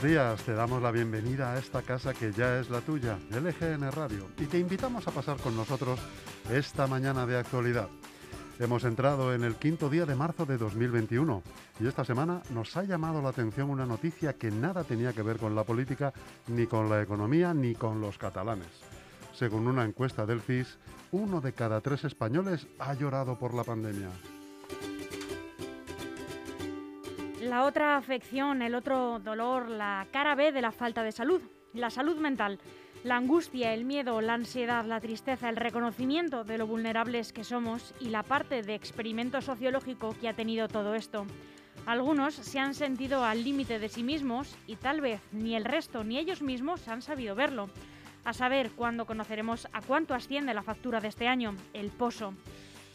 Buenos días, te damos la bienvenida a esta casa que ya es la tuya, LGN Radio, y te invitamos a pasar con nosotros esta mañana de actualidad. Hemos entrado en el quinto día de marzo de 2021 y esta semana nos ha llamado la atención una noticia que nada tenía que ver con la política, ni con la economía, ni con los catalanes. Según una encuesta del CIS, uno de cada tres españoles ha llorado por la pandemia. La otra afección, el otro dolor, la cara B de la falta de salud, la salud mental. La angustia, el miedo, la ansiedad, la tristeza, el reconocimiento de lo vulnerables que somos y la parte de experimento sociológico que ha tenido todo esto. Algunos se han sentido al límite de sí mismos y tal vez ni el resto ni ellos mismos han sabido verlo. A saber cuándo conoceremos a cuánto asciende la factura de este año, el pozo.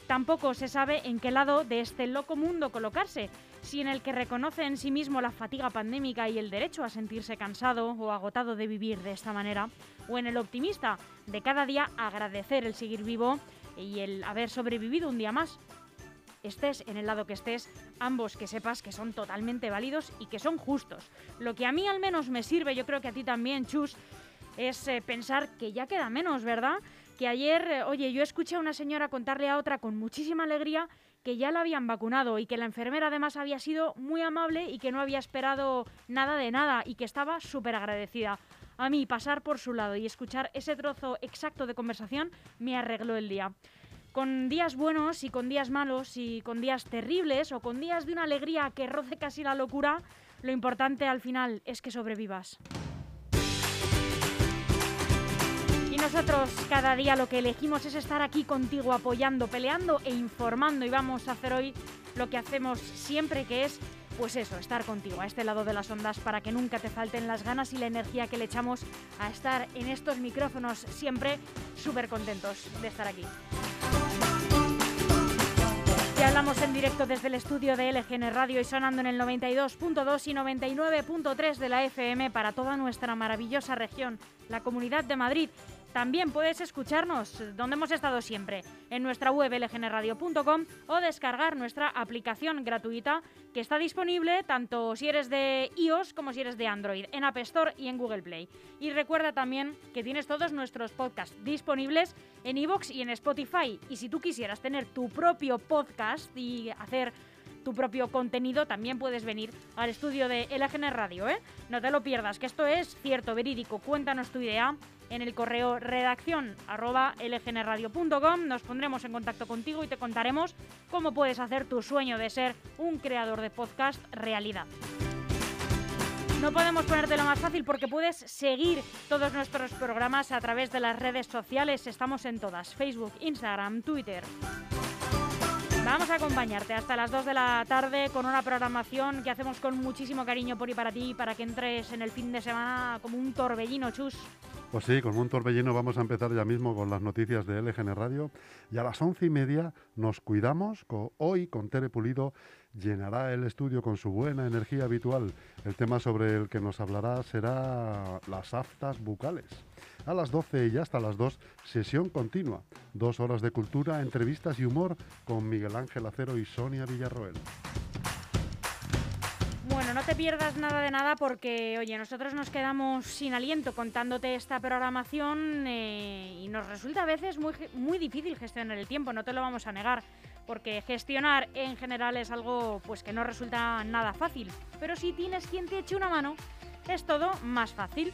Tampoco se sabe en qué lado de este loco mundo colocarse, si en el que reconoce en sí mismo la fatiga pandémica y el derecho a sentirse cansado o agotado de vivir de esta manera, o en el optimista de cada día agradecer el seguir vivo y el haber sobrevivido un día más. Estés en el lado que estés, ambos que sepas que son totalmente válidos y que son justos. Lo que a mí al menos me sirve, yo creo que a ti también, Chus, es eh, pensar que ya queda menos, ¿verdad? Que ayer, eh, oye, yo escuché a una señora contarle a otra con muchísima alegría que ya la habían vacunado y que la enfermera además había sido muy amable y que no había esperado nada de nada y que estaba súper agradecida. A mí pasar por su lado y escuchar ese trozo exacto de conversación me arregló el día. Con días buenos y con días malos y con días terribles o con días de una alegría que roce casi la locura, lo importante al final es que sobrevivas. Nosotros cada día lo que elegimos es estar aquí contigo apoyando, peleando e informando y vamos a hacer hoy lo que hacemos siempre que es pues eso, estar contigo a este lado de las ondas para que nunca te falten las ganas y la energía que le echamos a estar en estos micrófonos siempre súper contentos de estar aquí. Ya hablamos en directo desde el estudio de LGN Radio y sonando en el 92.2 y 99.3 de la FM para toda nuestra maravillosa región, la Comunidad de Madrid también puedes escucharnos donde hemos estado siempre, en nuestra web lgnradio.com o descargar nuestra aplicación gratuita que está disponible tanto si eres de iOS como si eres de Android, en App Store y en Google Play. Y recuerda también que tienes todos nuestros podcasts disponibles en iVoox y en Spotify. Y si tú quisieras tener tu propio podcast y hacer tu propio contenido, también puedes venir al estudio de LGN Radio, ¿eh? No te lo pierdas, que esto es cierto, verídico. Cuéntanos tu idea en el correo redacción. Nos pondremos en contacto contigo y te contaremos cómo puedes hacer tu sueño de ser un creador de podcast realidad. No podemos ponerte lo más fácil porque puedes seguir todos nuestros programas a través de las redes sociales. Estamos en todas, Facebook, Instagram, Twitter. Vamos a acompañarte hasta las 2 de la tarde con una programación que hacemos con muchísimo cariño por y para ti, para que entres en el fin de semana como un torbellino, chus. Pues sí, con un torbellino vamos a empezar ya mismo con las noticias de LGN Radio y a las once y media nos cuidamos. hoy con Tere Pulido llenará el estudio con su buena energía habitual. El tema sobre el que nos hablará será las aftas bucales. A las 12 y hasta las 2, sesión continua. Dos horas de cultura, entrevistas y humor con Miguel Ángel Acero y Sonia Villarroel. Bueno, no te pierdas nada de nada porque, oye, nosotros nos quedamos sin aliento contándote esta programación eh, y nos resulta a veces muy, muy difícil gestionar el tiempo, no te lo vamos a negar, porque gestionar en general es algo pues que no resulta nada fácil. Pero si tienes quien te eche una mano, es todo más fácil.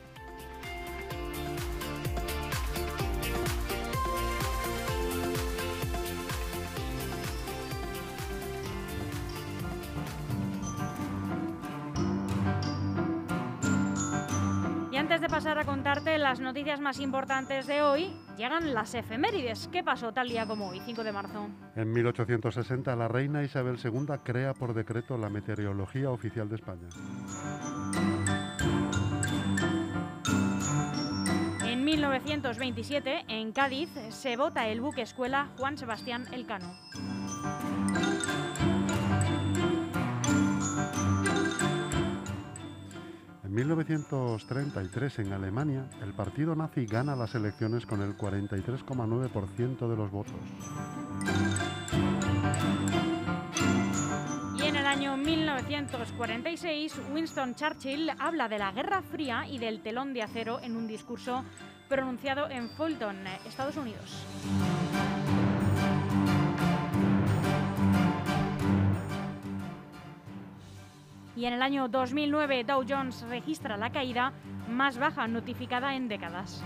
Antes de pasar a contarte las noticias más importantes de hoy, llegan las efemérides. ¿Qué pasó tal día como hoy, 5 de marzo? En 1860, la reina Isabel II crea por decreto la meteorología oficial de España. En 1927, en Cádiz, se vota el buque escuela Juan Sebastián Elcano. En 1933 en Alemania, el partido nazi gana las elecciones con el 43,9% de los votos. Y en el año 1946, Winston Churchill habla de la Guerra Fría y del telón de acero en un discurso pronunciado en Fulton, Estados Unidos. Y en el año 2009 Dow Jones registra la caída más baja notificada en décadas.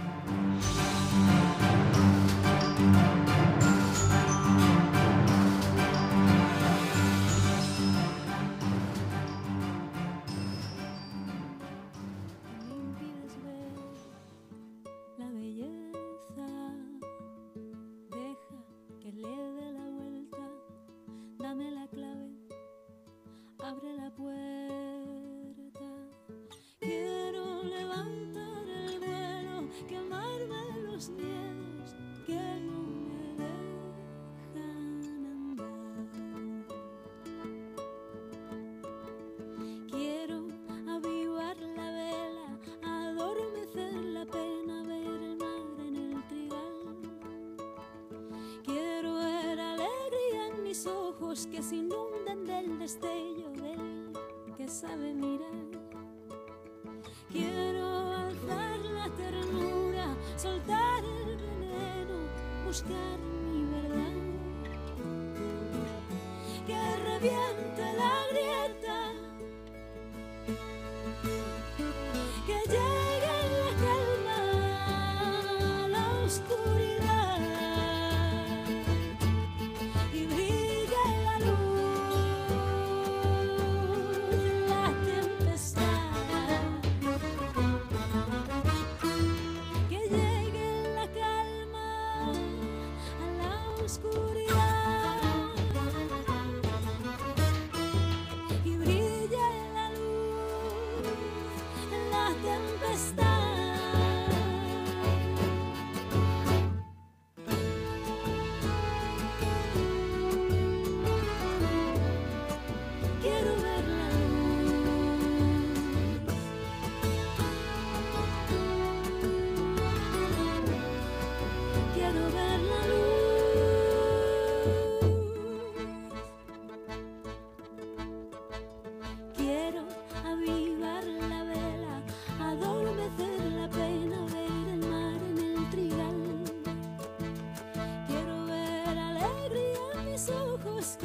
Que se inunden del destello del que sabe mirar. Quiero alzar la ternura, soltar el veneno, buscar mi verdad. Que reviente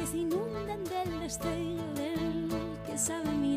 que se inundan del destello del que sabe mirar.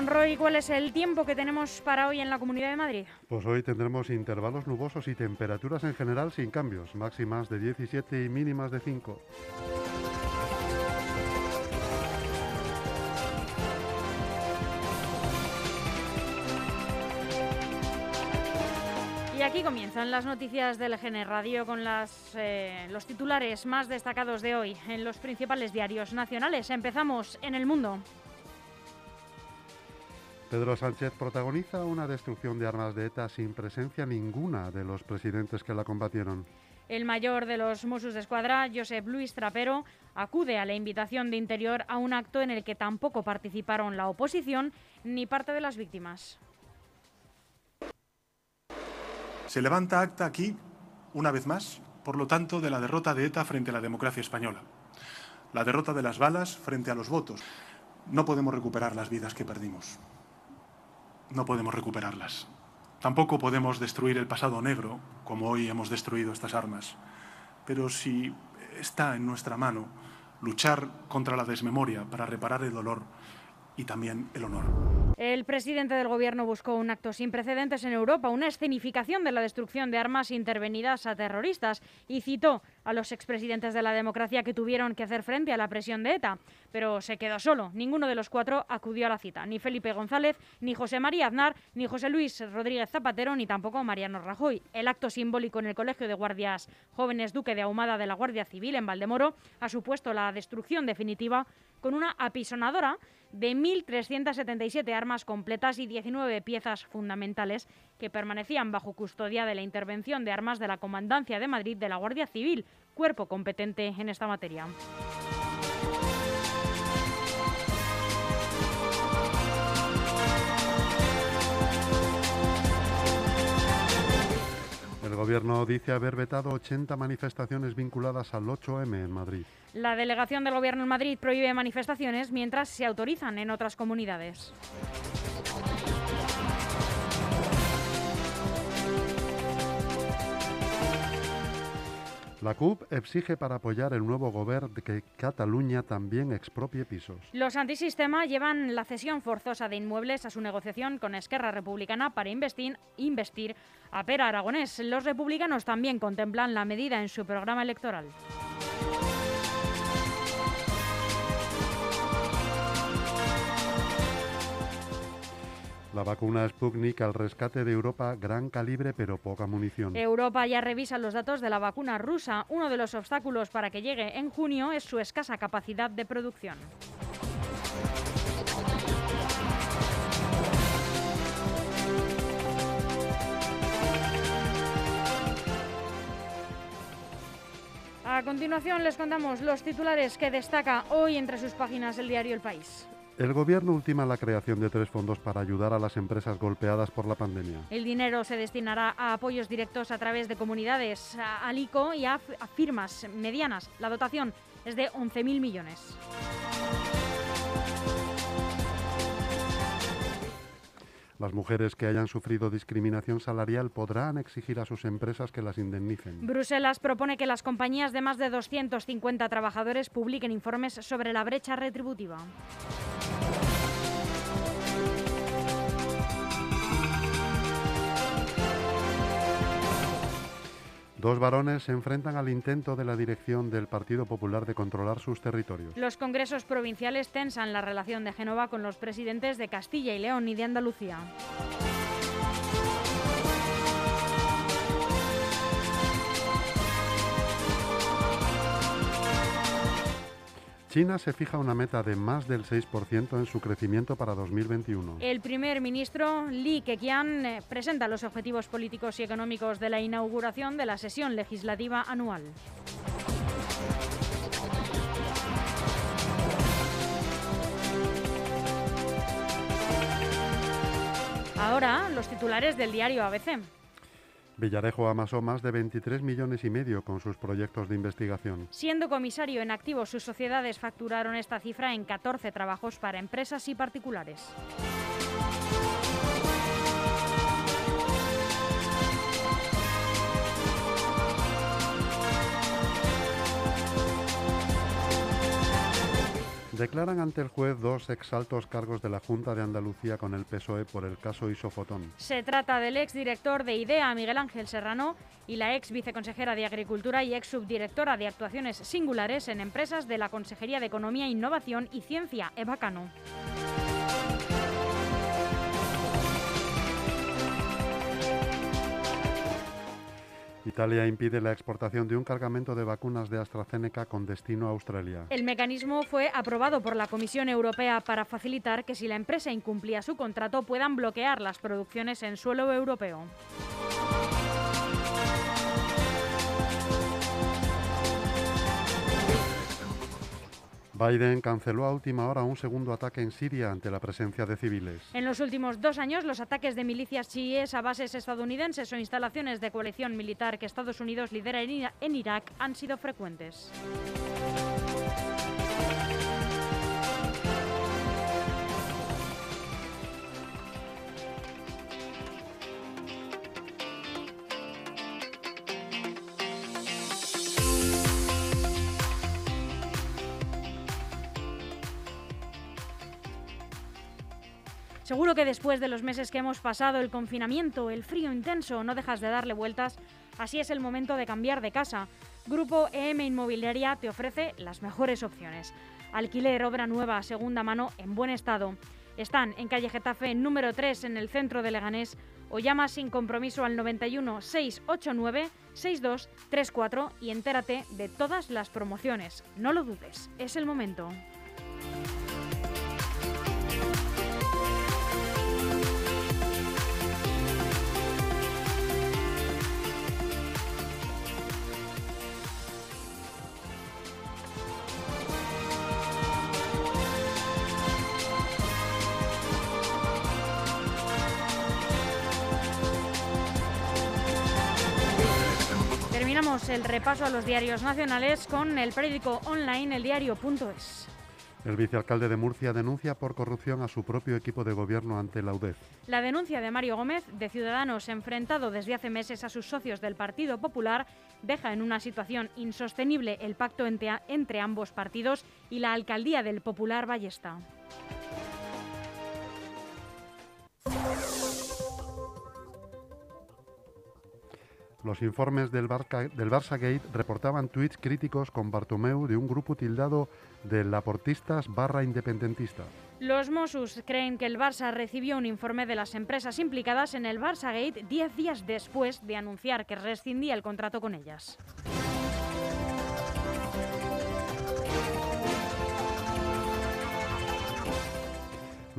Monroy, ¿cuál es el tiempo que tenemos para hoy en la Comunidad de Madrid? Pues hoy tendremos intervalos nubosos y temperaturas en general sin cambios, máximas de 17 y mínimas de 5. Y aquí comienzan las noticias del GN Radio con las, eh, los titulares más destacados de hoy en los principales diarios nacionales. Empezamos en el mundo. Pedro Sánchez protagoniza una destrucción de armas de ETA sin presencia ninguna de los presidentes que la combatieron. El mayor de los Mossos de Escuadra, Josep Luis Trapero, acude a la invitación de Interior a un acto en el que tampoco participaron la oposición ni parte de las víctimas. Se levanta acta aquí, una vez más, por lo tanto, de la derrota de ETA frente a la democracia española. La derrota de las balas frente a los votos. No podemos recuperar las vidas que perdimos. No podemos recuperarlas. Tampoco podemos destruir el pasado negro, como hoy hemos destruido estas armas. Pero si está en nuestra mano luchar contra la desmemoria para reparar el dolor y también el honor. El presidente del gobierno buscó un acto sin precedentes en Europa, una escenificación de la destrucción de armas intervenidas a terroristas y citó a los expresidentes de la democracia que tuvieron que hacer frente a la presión de ETA. Pero se quedó solo. Ninguno de los cuatro acudió a la cita. Ni Felipe González, ni José María Aznar, ni José Luis Rodríguez Zapatero, ni tampoco Mariano Rajoy. El acto simbólico en el Colegio de Guardias Jóvenes Duque de Ahumada de la Guardia Civil en Valdemoro ha supuesto la destrucción definitiva con una apisonadora de 1.377 armas completas y 19 piezas fundamentales que permanecían bajo custodia de la intervención de armas de la Comandancia de Madrid de la Guardia Civil, cuerpo competente en esta materia. El gobierno dice haber vetado 80 manifestaciones vinculadas al 8M en Madrid. La delegación del Gobierno en Madrid prohíbe manifestaciones mientras se autorizan en otras comunidades. La CUP exige para apoyar el nuevo gobierno que Cataluña también expropie pisos. Los antisistema llevan la cesión forzosa de inmuebles a su negociación con Esquerra Republicana para investir, investir a Pera Aragonés. Los republicanos también contemplan la medida en su programa electoral. La vacuna Sputnik al rescate de Europa, gran calibre pero poca munición. Europa ya revisa los datos de la vacuna rusa. Uno de los obstáculos para que llegue en junio es su escasa capacidad de producción. A continuación les contamos los titulares que destaca hoy entre sus páginas el diario El País. El gobierno ultima la creación de tres fondos para ayudar a las empresas golpeadas por la pandemia. El dinero se destinará a apoyos directos a través de comunidades, a Alico y a, a firmas medianas. La dotación es de 11.000 millones. Las mujeres que hayan sufrido discriminación salarial podrán exigir a sus empresas que las indemnicen. Bruselas propone que las compañías de más de 250 trabajadores publiquen informes sobre la brecha retributiva. Dos varones se enfrentan al intento de la dirección del Partido Popular de controlar sus territorios. Los congresos provinciales tensan la relación de Génova con los presidentes de Castilla y León y de Andalucía. China se fija una meta de más del 6% en su crecimiento para 2021. El primer ministro Li Keqiang eh, presenta los objetivos políticos y económicos de la inauguración de la sesión legislativa anual. Ahora, los titulares del diario ABC. Villarejo amasó más de 23 millones y medio con sus proyectos de investigación. Siendo comisario en activo, sus sociedades facturaron esta cifra en 14 trabajos para empresas y particulares. Declaran ante el juez dos exaltos cargos de la Junta de Andalucía con el PSOE por el caso Isofotón. Se trata del exdirector de IDEA, Miguel Ángel Serrano, y la ex viceconsejera de Agricultura y ex subdirectora de Actuaciones Singulares en Empresas de la Consejería de Economía, Innovación y Ciencia, Eva Cano. Italia impide la exportación de un cargamento de vacunas de AstraZeneca con destino a Australia. El mecanismo fue aprobado por la Comisión Europea para facilitar que si la empresa incumplía su contrato puedan bloquear las producciones en suelo europeo. Biden canceló a última hora un segundo ataque en Siria ante la presencia de civiles. En los últimos dos años, los ataques de milicias chiíes a bases estadounidenses o instalaciones de coalición militar que Estados Unidos lidera en Irak han sido frecuentes. Seguro que después de los meses que hemos pasado, el confinamiento, el frío intenso, no dejas de darle vueltas. Así es el momento de cambiar de casa. Grupo EM Inmobiliaria te ofrece las mejores opciones. Alquiler, obra nueva, segunda mano, en buen estado. Están en calle Getafe número 3 en el centro de Leganés o llama sin compromiso al 91 689 6234 y entérate de todas las promociones. No lo dudes, es el momento. El repaso a los diarios nacionales con el periódico online eldiario.es. El vicealcalde de Murcia denuncia por corrupción a su propio equipo de gobierno ante la UDEF. La denuncia de Mario Gómez, de Ciudadanos, enfrentado desde hace meses a sus socios del Partido Popular, deja en una situación insostenible el pacto entre, entre ambos partidos y la alcaldía del Popular Ballesta. Los informes del, Barca, del Barça Gate reportaban tweets críticos con Bartomeu de un grupo tildado de laportistas barra independentista. Los Mossos creen que el Barça recibió un informe de las empresas implicadas en el Barça Gate 10 días después de anunciar que rescindía el contrato con ellas.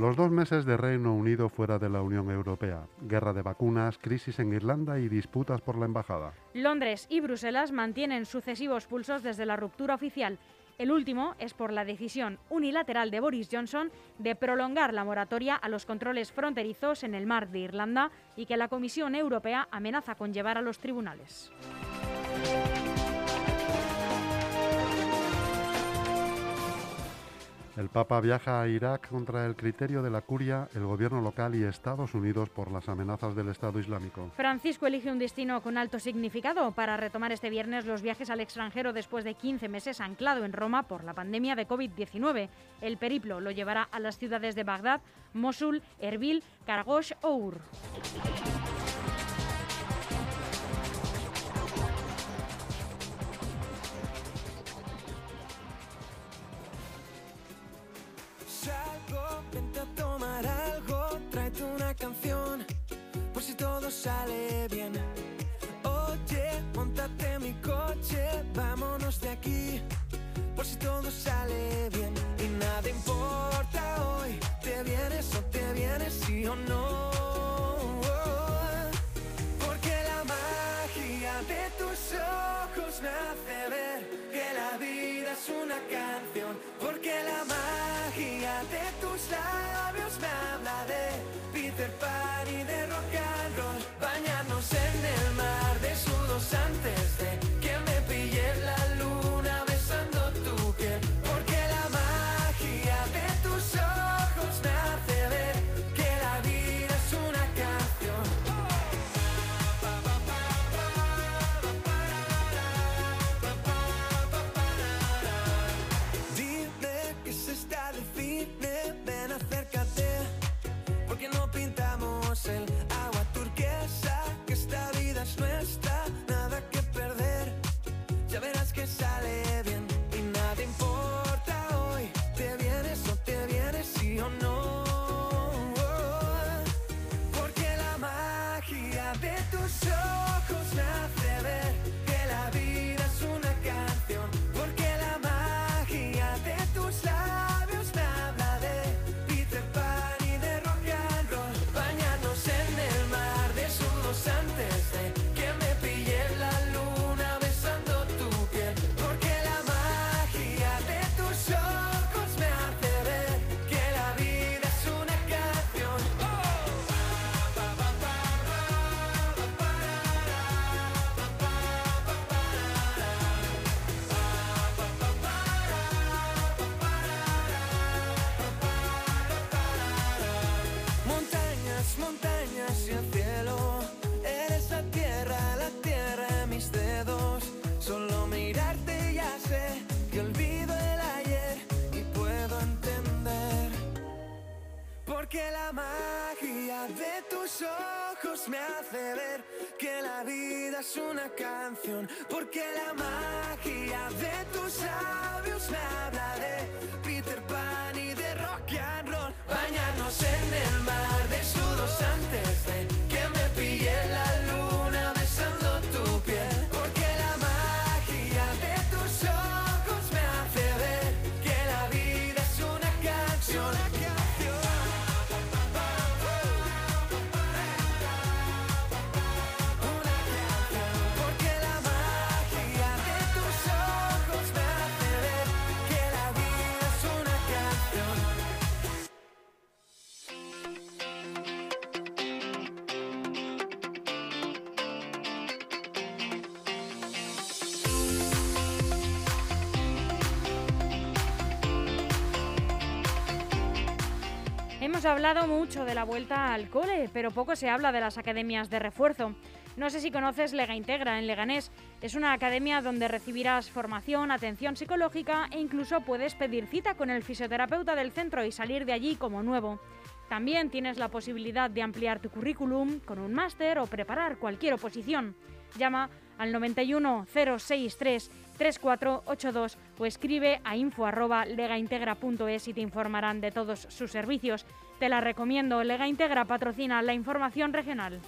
Los dos meses de Reino Unido fuera de la Unión Europea, guerra de vacunas, crisis en Irlanda y disputas por la embajada. Londres y Bruselas mantienen sucesivos pulsos desde la ruptura oficial. El último es por la decisión unilateral de Boris Johnson de prolongar la moratoria a los controles fronterizos en el mar de Irlanda y que la Comisión Europea amenaza con llevar a los tribunales. El Papa viaja a Irak contra el criterio de la curia, el gobierno local y Estados Unidos por las amenazas del Estado Islámico. Francisco elige un destino con alto significado para retomar este viernes los viajes al extranjero después de 15 meses anclado en Roma por la pandemia de COVID-19. El periplo lo llevará a las ciudades de Bagdad, Mosul, Erbil, Karagosh o Ur. antes ojos me hace ver que la vida es una canción, porque la magia de tus labios me habla de Peter Pan Hemos hablado mucho de la vuelta al cole, pero poco se habla de las academias de refuerzo. No sé si conoces Lega Integra en Leganés. Es una academia donde recibirás formación, atención psicológica e incluso puedes pedir cita con el fisioterapeuta del centro y salir de allí como nuevo. También tienes la posibilidad de ampliar tu currículum con un máster o preparar cualquier oposición. Llama al 91 063 3482 o escribe a info@legaintegra.es y te informarán de todos sus servicios. Te la recomiendo. Lega Integra patrocina la información regional.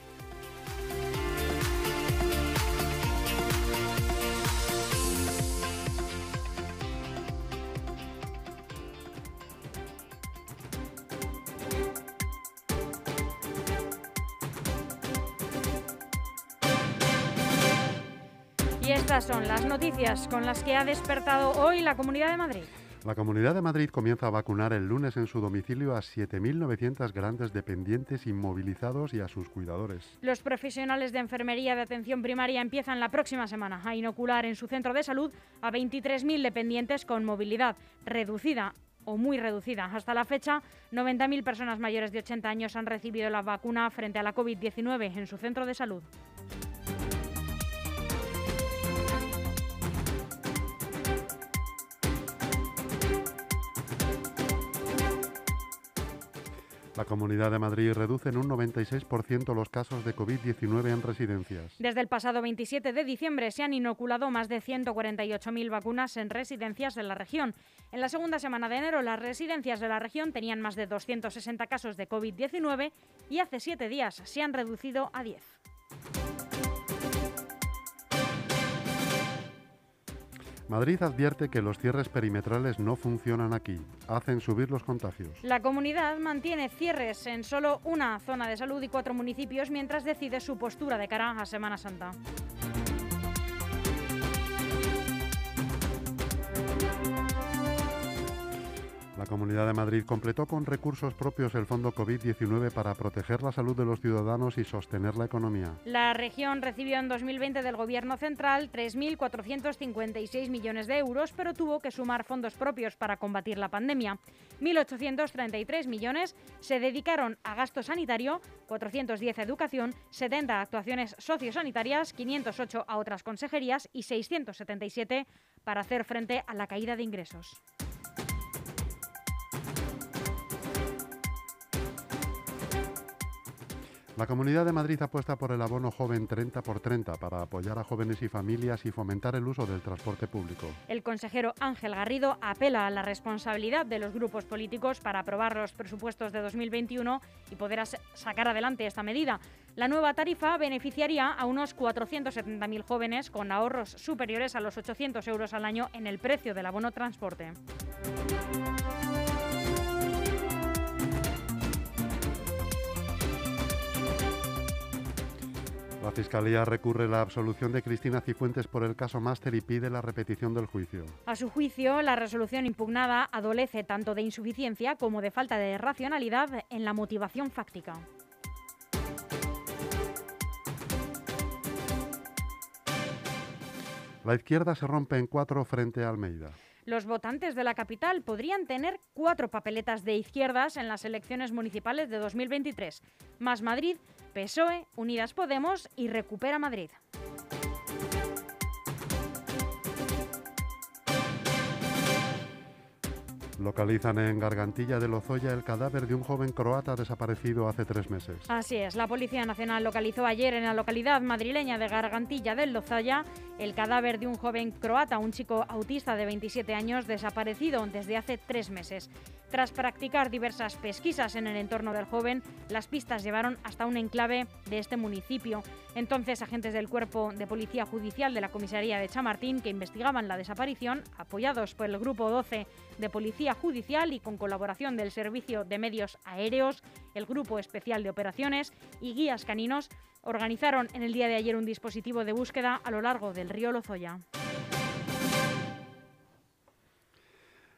Estas son las noticias con las que ha despertado hoy la Comunidad de Madrid. La Comunidad de Madrid comienza a vacunar el lunes en su domicilio a 7.900 grandes dependientes inmovilizados y a sus cuidadores. Los profesionales de enfermería de atención primaria empiezan la próxima semana a inocular en su centro de salud a 23.000 dependientes con movilidad reducida o muy reducida. Hasta la fecha, 90.000 personas mayores de 80 años han recibido la vacuna frente a la COVID-19 en su centro de salud. La Comunidad de Madrid reduce en un 96% los casos de COVID-19 en residencias. Desde el pasado 27 de diciembre se han inoculado más de 148.000 vacunas en residencias de la región. En la segunda semana de enero, las residencias de la región tenían más de 260 casos de COVID-19 y hace siete días se han reducido a 10. Madrid advierte que los cierres perimetrales no funcionan aquí, hacen subir los contagios. La comunidad mantiene cierres en solo una zona de salud y cuatro municipios mientras decide su postura de cara a Semana Santa. La Comunidad de Madrid completó con recursos propios el Fondo COVID-19 para proteger la salud de los ciudadanos y sostener la economía. La región recibió en 2020 del Gobierno central 3.456 millones de euros, pero tuvo que sumar fondos propios para combatir la pandemia. 1.833 millones se dedicaron a gasto sanitario, 410 a educación, 70 a actuaciones sociosanitarias, 508 a otras consejerías y 677 para hacer frente a la caída de ingresos. La Comunidad de Madrid apuesta por el abono joven 30 por 30 para apoyar a jóvenes y familias y fomentar el uso del transporte público. El consejero Ángel Garrido apela a la responsabilidad de los grupos políticos para aprobar los presupuestos de 2021 y poder sacar adelante esta medida. La nueva tarifa beneficiaría a unos 470.000 jóvenes con ahorros superiores a los 800 euros al año en el precio del abono transporte. La Fiscalía recurre la absolución de Cristina Cifuentes por el caso Máster y pide la repetición del juicio. A su juicio, la resolución impugnada adolece tanto de insuficiencia como de falta de racionalidad en la motivación fáctica. La izquierda se rompe en cuatro frente a Almeida. Los votantes de la capital podrían tener cuatro papeletas de izquierdas en las elecciones municipales de 2023. Más Madrid, PSOE, Unidas Podemos y Recupera Madrid. Localizan en Gargantilla de Lozoya el cadáver de un joven croata desaparecido hace tres meses. Así es, la Policía Nacional localizó ayer en la localidad madrileña de Gargantilla del Lozoya el cadáver de un joven croata, un chico autista de 27 años desaparecido desde hace tres meses. Tras practicar diversas pesquisas en el entorno del joven, las pistas llevaron hasta un enclave de este municipio. Entonces, agentes del Cuerpo de Policía Judicial de la Comisaría de Chamartín, que investigaban la desaparición, apoyados por el Grupo 12 de Policía Judicial y con colaboración del Servicio de Medios Aéreos, el Grupo Especial de Operaciones y guías caninos, organizaron en el día de ayer un dispositivo de búsqueda a lo largo del río Lozoya.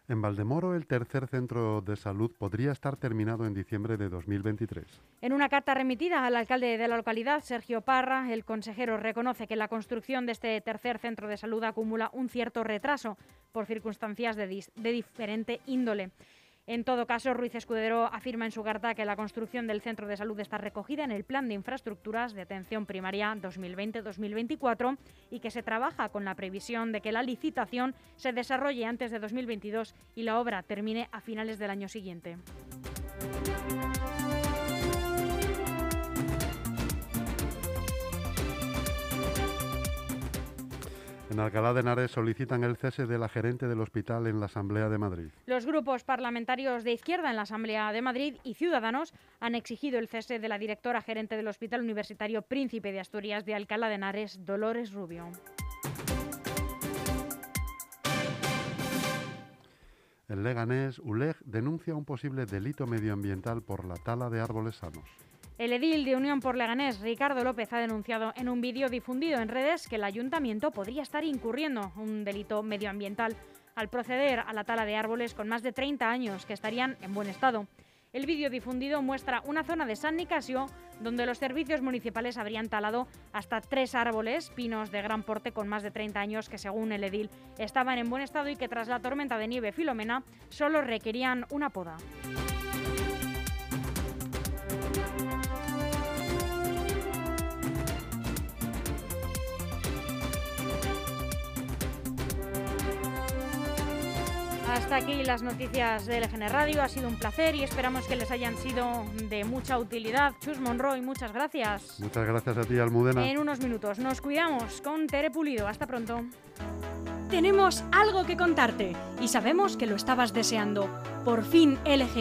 En Valdemoro, el tercer centro de salud podría estar terminado en diciembre de 2023. En una carta remitida al alcalde de la localidad, Sergio Parra, el consejero reconoce que la construcción de este tercer centro de salud acumula un cierto retraso por circunstancias de, diferente índole. En todo caso, Ruiz Escudero afirma en su carta que la construcción del centro de salud está recogida en el Plan de Infraestructuras de Atención Primaria 2020-2024 y que se trabaja con la previsión de que la licitación se desarrolle antes de 2022 y la obra termine a finales del año siguiente. En Alcalá de Henares solicitan el cese de la gerente del hospital en la Asamblea de Madrid. Los grupos parlamentarios de izquierda en la Asamblea de Madrid y Ciudadanos han exigido el cese de la directora gerente del Hospital Universitario Príncipe de Asturias de Alcalá de Henares, Dolores Rubio. El Leganés, ULEG, denuncia un posible delito medioambiental por la tala de árboles sanos. El edil de Unión por Leganés, Ricardo López, ha denunciado en un vídeo difundido en redes que el ayuntamiento podría estar incurriendo un delito medioambiental al proceder a la tala de árboles con más de 30 años que estarían en buen estado. El vídeo difundido muestra una zona de San Nicasio donde los servicios municipales habrían talado hasta tres árboles, pinos de gran porte con más de 30 años que según el edil estaban en buen estado y que tras la tormenta de nieve Filomena solo requerían una poda. Hasta aquí las noticias de LGN Radio. Ha sido un placer y esperamos que les hayan sido de mucha utilidad. Chus Monroy, muchas gracias. Muchas gracias a ti, Almudena. En unos minutos nos cuidamos con Tere Pulido. Hasta pronto. Tenemos algo que contarte y sabemos que lo estabas deseando. Por fin LGN